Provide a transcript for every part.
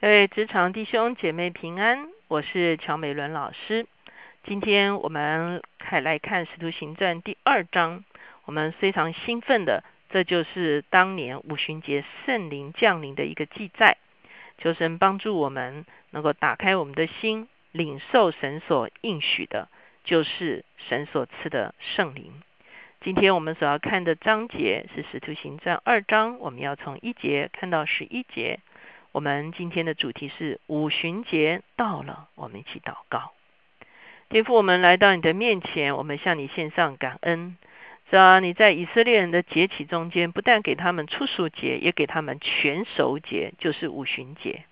各位职场弟兄姐妹平安，我是乔美伦老师。今天我们看来看《使徒行传》第二章，我们非常兴奋的，这就是当年五旬节圣灵降临的一个记载。求神帮助我们能够打开我们的心，领受神所应许的，就是神所赐的圣灵。今天我们所要看的章节是《使徒行传》二章，我们要从一节看到十一节。我们今天的主题是五旬节到了，我们一起祷告。天父，我们来到你的面前，我们向你献上感恩。是啊，你在以色列人的节气中间，不但给他们初熟节，也给他们全熟节，就是五旬节。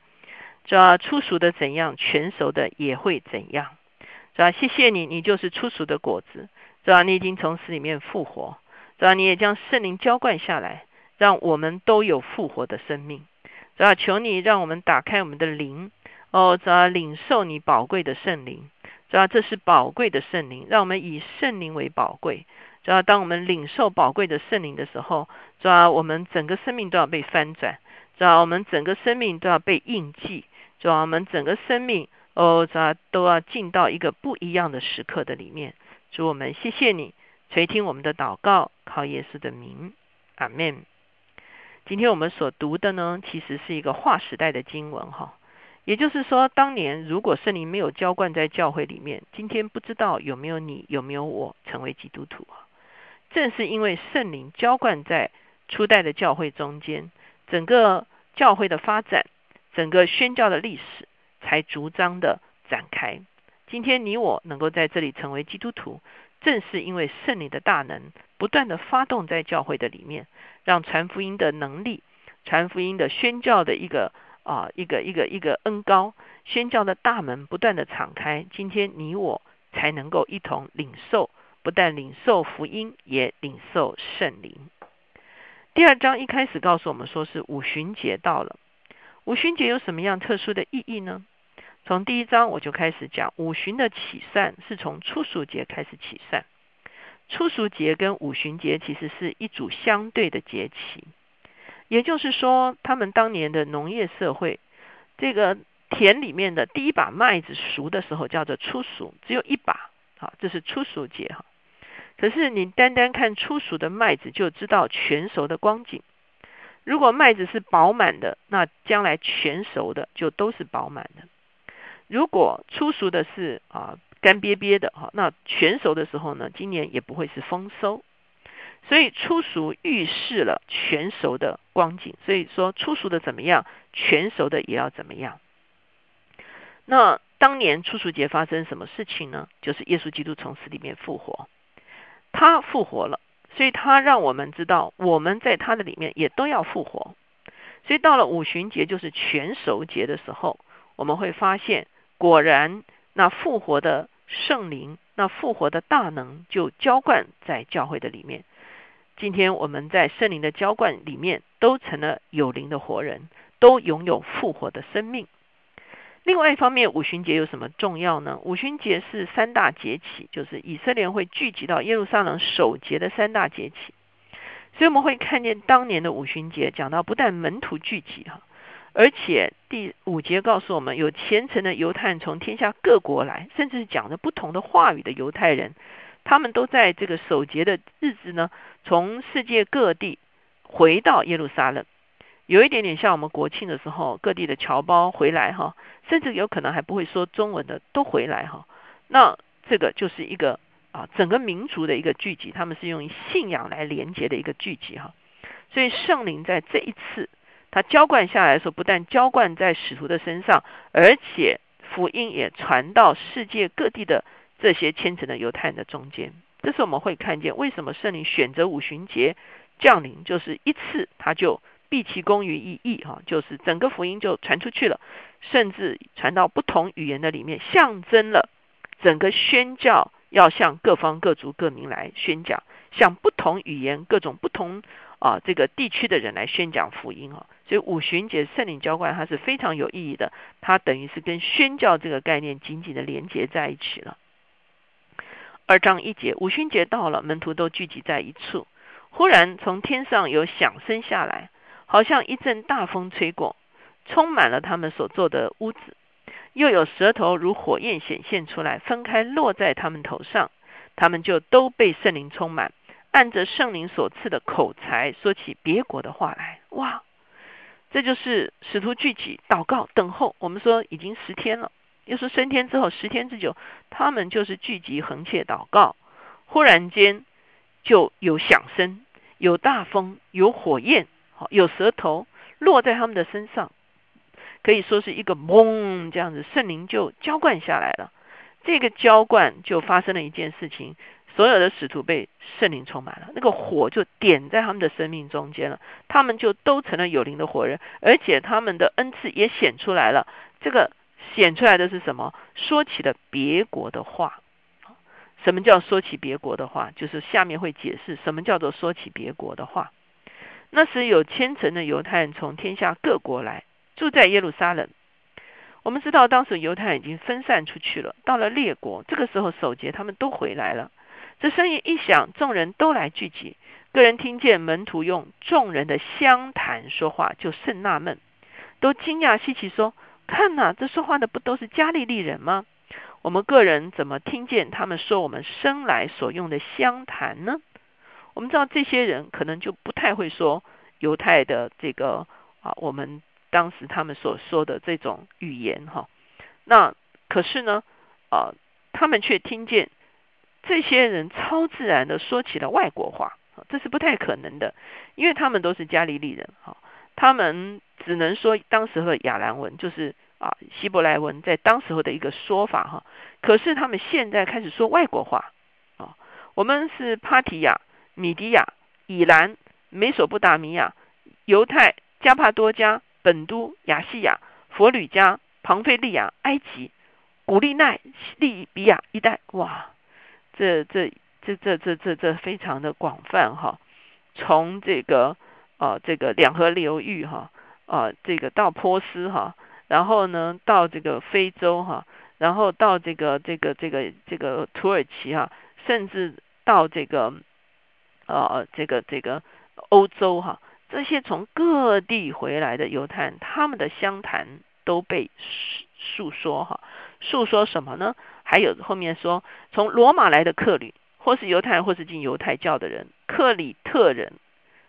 是啊，初熟的怎样，全熟的也会怎样。是啊？谢谢你，你就是初熟的果子。是啊？你已经从死里面复活。是啊？你也将圣灵浇灌下来，让我们都有复活的生命。主要求你让我们打开我们的灵，哦，主要领受你宝贵的圣灵。主要这是宝贵的圣灵，让我们以圣灵为宝贵。主要当我们领受宝贵的圣灵的时候，主要我们整个生命都要被翻转。主要我们整个生命都要被印记。主要我们整个生命，哦，主要都要进到一个不一样的时刻的里面。主我们谢谢你垂听我们的祷告，靠耶稣的名，阿门。今天我们所读的呢，其实是一个划时代的经文哈。也就是说，当年如果圣灵没有浇灌在教会里面，今天不知道有没有你，有没有我成为基督徒啊？正是因为圣灵浇灌在初代的教会中间，整个教会的发展，整个宣教的历史才逐章的展开。今天你我能够在这里成为基督徒。正是因为圣灵的大能不断的发动在教会的里面，让传福音的能力、传福音的宣教的一个啊一个一个一个恩高，宣教的大门不断的敞开。今天你我才能够一同领受，不但领受福音，也领受圣灵。第二章一开始告诉我们说是五旬节到了，五旬节有什么样特殊的意义呢？从第一章我就开始讲五旬的起算是从初熟节开始起算，初熟节跟五旬节其实是一组相对的节气，也就是说，他们当年的农业社会，这个田里面的第一把麦子熟的时候叫做初熟，只有一把，好，这是初熟节哈。可是你单单看初熟的麦子就知道全熟的光景，如果麦子是饱满的，那将来全熟的就都是饱满的。如果初熟的是啊干瘪瘪的哈，那全熟的时候呢，今年也不会是丰收。所以初熟预示了全熟的光景。所以说初熟的怎么样，全熟的也要怎么样。那当年初熟节发生什么事情呢？就是耶稣基督从死里面复活，他复活了，所以他让我们知道我们在他的里面也都要复活。所以到了五旬节，就是全熟节的时候，我们会发现。果然，那复活的圣灵，那复活的大能就浇灌在教会的里面。今天我们在圣灵的浇灌里面，都成了有灵的活人，都拥有复活的生命。另外一方面，五旬节有什么重要呢？五旬节是三大节气，就是以色列会聚集到耶路撒冷守节的三大节气。所以我们会看见当年的五旬节，讲到不但门徒聚集哈。而且第五节告诉我们，有虔诚的犹太人从天下各国来，甚至是讲着不同的话语的犹太人，他们都在这个守节的日子呢，从世界各地回到耶路撒冷，有一点点像我们国庆的时候，各地的侨胞回来哈，甚至有可能还不会说中文的都回来哈。那这个就是一个啊，整个民族的一个聚集，他们是用信仰来连接的一个聚集哈。所以圣灵在这一次。他浇灌下来的时候，不但浇灌在使徒的身上，而且福音也传到世界各地的这些虔诚的犹太人的中间。这是我们会看见为什么圣灵选择五旬节降临，就是一次他就毕其功于一役，哈，就是整个福音就传出去了，甚至传到不同语言的里面，象征了整个宣教要向各方各族各民来宣讲，向不同语言、各种不同啊这个地区的人来宣讲福音啊。所以五旬节圣灵浇灌它是非常有意义的，它等于是跟宣教这个概念紧紧的连接在一起了。二章一节，五旬节到了，门徒都聚集在一处，忽然从天上有响声下来，好像一阵大风吹过，充满了他们所做的屋子，又有舌头如火焰显现出来，分开落在他们头上，他们就都被圣灵充满，按着圣灵所赐的口才说起别国的话来。哇！这就是使徒聚集、祷告、等候。我们说已经十天了，又说升天之后十天之久，他们就是聚集、横切、祷告。忽然间就有响声，有大风，有火焰，好有舌头落在他们的身上，可以说是一个嗡这样子，圣灵就浇灌下来了。这个浇灌就发生了一件事情。所有的使徒被圣灵充满了，那个火就点在他们的生命中间了，他们就都成了有灵的活人，而且他们的恩赐也显出来了。这个显出来的是什么？说起了别国的话。什么叫说起别国的话？就是下面会解释什么叫做说起别国的话。那时有千城的犹太人从天下各国来住在耶路撒冷。我们知道当时犹太人已经分散出去了，到了列国。这个时候守节，他们都回来了。这声音一响，众人都来聚集。个人听见门徒用众人的相谈说话，就甚纳闷，都惊讶稀奇，说：“看呐，这说话的不都是加利利人吗？我们个人怎么听见他们说我们生来所用的相谈呢？”我们知道这些人可能就不太会说犹太的这个啊，我们当时他们所说的这种语言哈。那可是呢，啊，他们却听见。这些人超自然的说起了外国话，这是不太可能的，因为他们都是加利利人，哈，他们只能说当时候的亚兰文，就是啊希伯来文，在当时候的一个说法，哈。可是他们现在开始说外国话，啊，我们是帕提亚、米迪亚、以兰、美索不达米亚、犹太、加帕多加、本都、亚细亚、佛吕加、庞菲利亚、埃及、古利奈、利比亚一带，哇！这这这这这这这非常的广泛哈，从这个啊这个两河流域哈啊这个到波斯哈，然后呢到这个非洲哈，然后到这个这个这个这个土耳其哈，甚至到这个呃这个这个欧洲哈，这些从各地回来的犹太人，他们的相谈都被诉说哈，诉说什么呢？还有后面说，从罗马来的客旅，或是犹太人，或是进犹太教的人，克里特人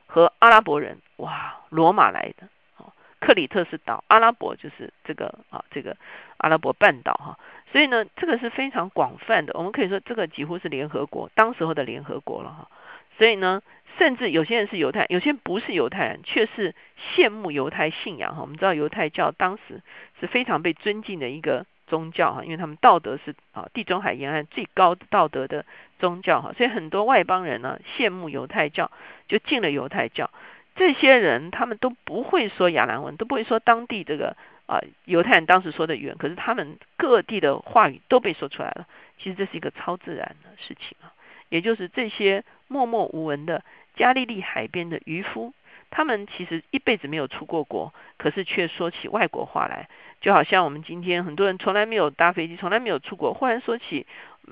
和阿拉伯人，哇，罗马来的，哦，克里特是岛，阿拉伯就是这个啊，这个阿拉伯半岛哈，所以呢，这个是非常广泛的，我们可以说这个几乎是联合国当时候的联合国了哈，所以呢，甚至有些人是犹太，有些人不是犹太人，却是羡慕犹太信仰哈，我们知道犹太教当时是非常被尊敬的一个。宗教哈，因为他们道德是啊地中海沿岸最高道德的宗教哈，所以很多外邦人呢羡慕犹太教，就进了犹太教。这些人他们都不会说亚兰文，都不会说当地这个啊犹太人当时说的语言，可是他们各地的话语都被说出来了。其实这是一个超自然的事情啊，也就是这些默默无闻的加利利海边的渔夫，他们其实一辈子没有出过国，可是却说起外国话来。就好像我们今天很多人从来没有搭飞机，从来没有出国，忽然说起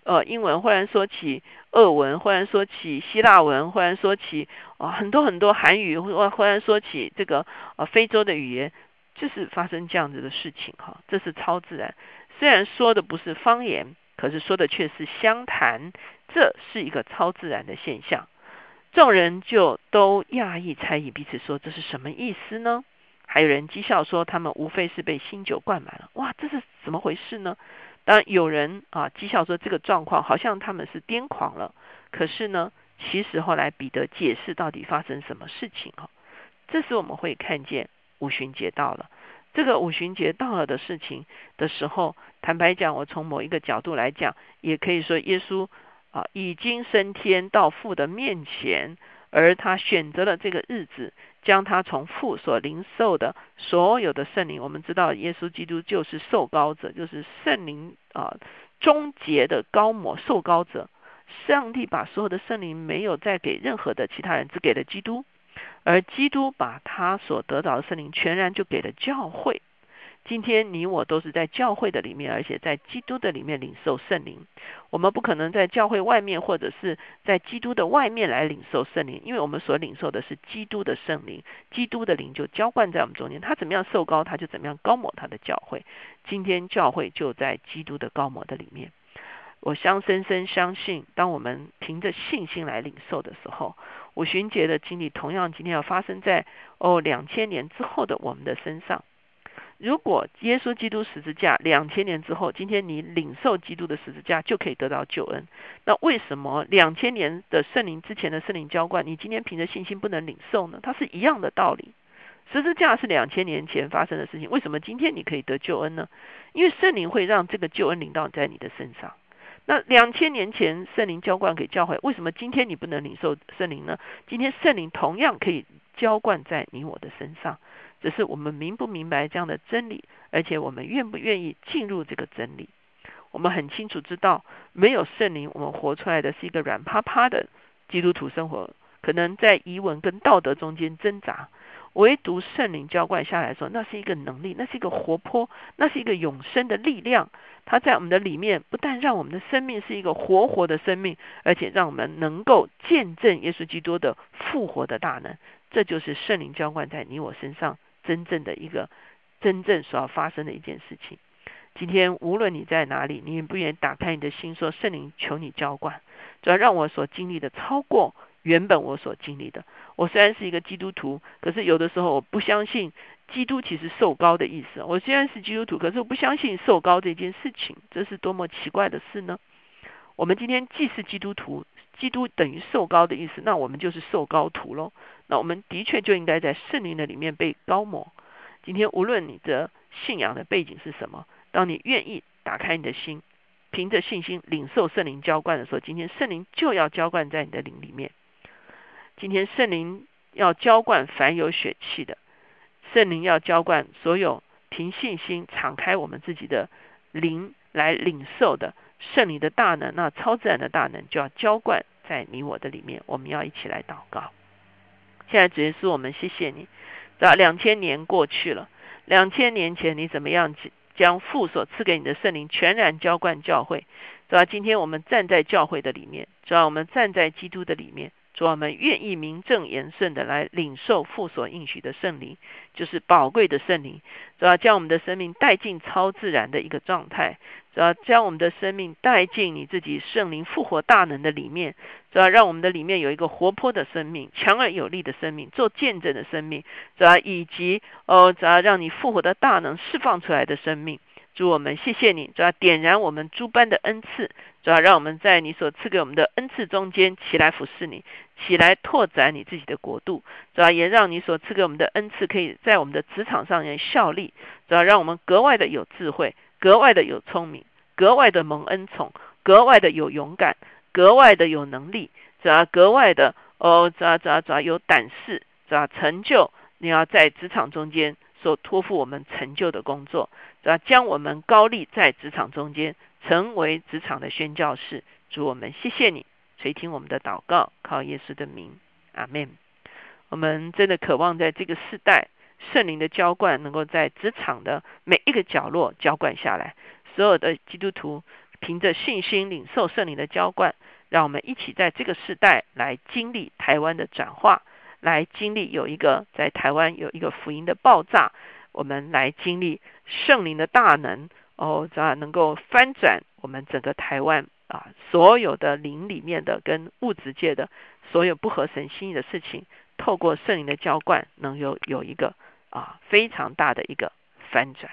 呃英文，忽然说起俄文，忽然说起希腊文，忽然说起啊很多很多韩语，或忽然说起这个呃非洲的语言，就是发生这样子的事情哈，这是超自然。虽然说的不是方言，可是说的却是相谈，这是一个超自然的现象。众人就都讶异猜疑，彼此说这是什么意思呢？还有人讥笑说，他们无非是被新酒灌满了。哇，这是怎么回事呢？当然有人啊讥笑说，这个状况好像他们是癫狂了。可是呢，其实后来彼得解释到底发生什么事情哈，这时我们会看见五旬节到了。这个五旬节到了的事情的时候，坦白讲，我从某一个角度来讲，也可以说耶稣啊已经升天到父的面前，而他选择了这个日子。将他从父所领受的所有的圣灵，我们知道耶稣基督就是受膏者，就是圣灵啊终结的高摩受膏者。上帝把所有的圣灵没有再给任何的其他人，只给了基督，而基督把他所得到的圣灵全然就给了教会。今天你我都是在教会的里面，而且在基督的里面领受圣灵。我们不可能在教会外面或者是在基督的外面来领受圣灵，因为我们所领受的是基督的圣灵，基督的灵就浇灌在我们中间。他怎么样受高，他就怎么样高抹他的教会。今天教会就在基督的高抹的里面。我相深深相信，当我们凭着信心来领受的时候，五旬节的经历同样今天要发生在哦两千年之后的我们的身上。如果耶稣基督十字架两千年之后，今天你领受基督的十字架就可以得到救恩，那为什么两千年的圣灵之前的圣灵浇灌，你今天凭着信心不能领受呢？它是一样的道理。十字架是两千年前发生的事情，为什么今天你可以得救恩呢？因为圣灵会让这个救恩临到在你的身上。那两千年前圣灵浇灌给教会，为什么今天你不能领受圣灵呢？今天圣灵同样可以浇灌在你我的身上。只是我们明不明白这样的真理，而且我们愿不愿意进入这个真理？我们很清楚知道，没有圣灵，我们活出来的是一个软趴趴的基督徒生活，可能在疑文跟道德中间挣扎。唯独圣灵浇灌下来说，那是一个能力，那是一个活泼，那是一个永生的力量。它在我们的里面，不但让我们的生命是一个活活的生命，而且让我们能够见证耶稣基督的复活的大能。这就是圣灵浇灌在你我身上。真正的一个真正所要发生的一件事情。今天无论你在哪里，你也不愿意打开你的心，说圣灵求你浇灌，主要让我所经历的超过原本我所经历的。我虽然是一个基督徒，可是有的时候我不相信基督其实受高的意思。我虽然是基督徒，可是我不相信受高这件事情，这是多么奇怪的事呢？我们今天既是基督徒，基督等于受高的意思，那我们就是受高徒喽。那我们的确就应该在圣灵的里面被高摩。今天无论你的信仰的背景是什么，当你愿意打开你的心，凭着信心领受圣灵浇灌的时候，今天圣灵就要浇灌在你的灵里面。今天圣灵要浇灌凡有血气的，圣灵要浇灌所有凭信心敞开我们自己的灵来领受的圣灵的大能，那超自然的大能就要浇灌在你我的里面。我们要一起来祷告。现在主耶稣，我们谢谢你。啊，两千年过去了，两千年前你怎么样将父所赐给你的圣灵全然浇灌教会？对吧今天我们站在教会的里面，主要我们站在基督的里面，主要我们愿意名正言顺的来领受父所应许的圣灵，就是宝贵的圣灵，主要将我们的生命带进超自然的一个状态。主要将我们的生命带进你自己圣灵复活大能的里面，主要让我们的里面有一个活泼的生命、强而有力的生命、做见证的生命，主要以及哦，主要让你复活的大能释放出来的生命。主我们谢谢你，主要点燃我们诸般的恩赐，主要让我们在你所赐给我们的恩赐中间起来服侍你，起来拓展你自己的国度。主要也让你所赐给我们的恩赐可以在我们的职场上面效力，主要让我们格外的有智慧。格外的有聪明，格外的蒙恩宠，格外的有勇敢，格外的有能力，主要格外的哦，主要主要主要有胆识，主要成就你要在职场中间所托付我们成就的工作，主要将我们高立在职场中间，成为职场的宣教士。主我们谢谢你垂听我们的祷告，靠耶稣的名，阿门。我们真的渴望在这个世代。圣灵的浇灌能够在职场的每一个角落浇灌下来，所有的基督徒凭着信心领受圣灵的浇灌，让我们一起在这个时代来经历台湾的转化，来经历有一个在台湾有一个福音的爆炸，我们来经历圣灵的大能哦，这样能够翻转我们整个台湾啊，所有的灵里面的跟物质界的所有不合神心意的事情，透过圣灵的浇灌，能有有一个。啊，非常大的一个翻转。